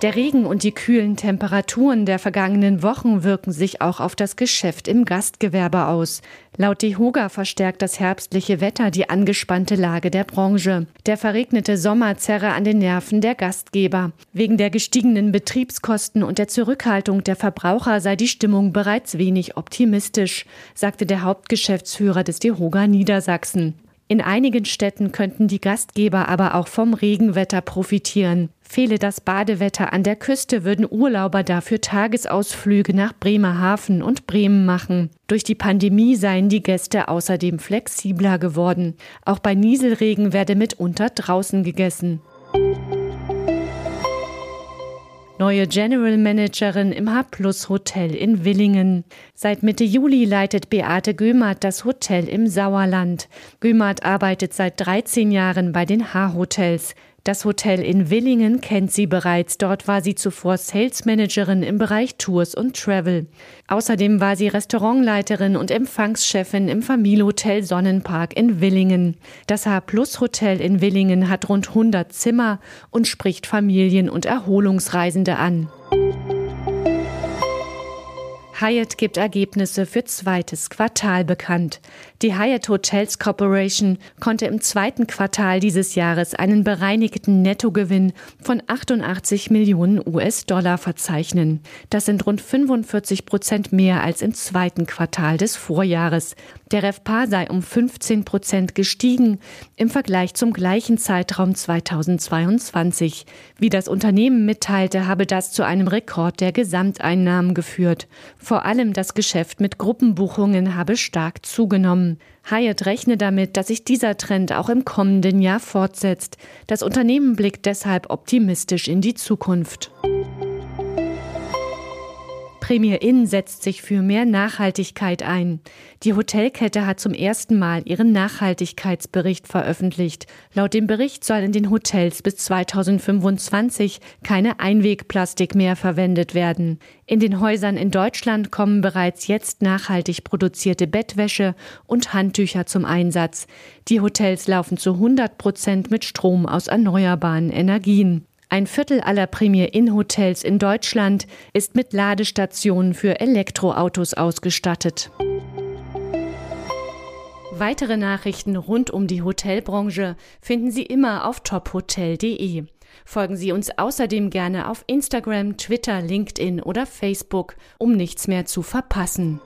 Der Regen und die kühlen Temperaturen der vergangenen Wochen wirken sich auch auf das Geschäft im Gastgewerbe aus. Laut DEHOGA verstärkt das herbstliche Wetter die angespannte Lage der Branche. Der verregnete Sommer zerre an den Nerven der Gastgeber. Wegen der gestiegenen Betriebskosten und der Zurückhaltung der Verbraucher sei die Stimmung bereits wenig optimistisch, sagte der Hauptgeschäftsführer des DEHOGA Niedersachsen. In einigen Städten könnten die Gastgeber aber auch vom Regenwetter profitieren. Fehle das Badewetter an der Küste, würden Urlauber dafür Tagesausflüge nach Bremerhaven und Bremen machen. Durch die Pandemie seien die Gäste außerdem flexibler geworden. Auch bei Nieselregen werde mitunter draußen gegessen. Neue General Managerin im H-Plus Hotel in Willingen. Seit Mitte Juli leitet Beate Gömert das Hotel im Sauerland. Gömert arbeitet seit 13 Jahren bei den H-Hotels. Das Hotel in Willingen kennt sie bereits. Dort war sie zuvor Sales Managerin im Bereich Tours und Travel. Außerdem war sie Restaurantleiterin und Empfangschefin im Familienhotel Sonnenpark in Willingen. Das H Plus Hotel in Willingen hat rund 100 Zimmer und spricht Familien und Erholungsreisende an. Hyatt gibt Ergebnisse für zweites Quartal bekannt. Die Hyatt Hotels Corporation konnte im zweiten Quartal dieses Jahres einen bereinigten Nettogewinn von 88 Millionen US-Dollar verzeichnen. Das sind rund 45 Prozent mehr als im zweiten Quartal des Vorjahres. Der RevPAR sei um 15 Prozent gestiegen im Vergleich zum gleichen Zeitraum 2022. Wie das Unternehmen mitteilte, habe das zu einem Rekord der Gesamteinnahmen geführt. Vor allem das Geschäft mit Gruppenbuchungen habe stark zugenommen. Hyatt rechne damit, dass sich dieser Trend auch im kommenden Jahr fortsetzt. Das Unternehmen blickt deshalb optimistisch in die Zukunft. Premier Inn setzt sich für mehr Nachhaltigkeit ein. Die Hotelkette hat zum ersten Mal ihren Nachhaltigkeitsbericht veröffentlicht. Laut dem Bericht soll in den Hotels bis 2025 keine Einwegplastik mehr verwendet werden. In den Häusern in Deutschland kommen bereits jetzt nachhaltig produzierte Bettwäsche und Handtücher zum Einsatz. Die Hotels laufen zu 100 Prozent mit Strom aus erneuerbaren Energien. Ein Viertel aller Premier Inn Hotels in Deutschland ist mit Ladestationen für Elektroautos ausgestattet. Weitere Nachrichten rund um die Hotelbranche finden Sie immer auf tophotel.de. Folgen Sie uns außerdem gerne auf Instagram, Twitter, LinkedIn oder Facebook, um nichts mehr zu verpassen.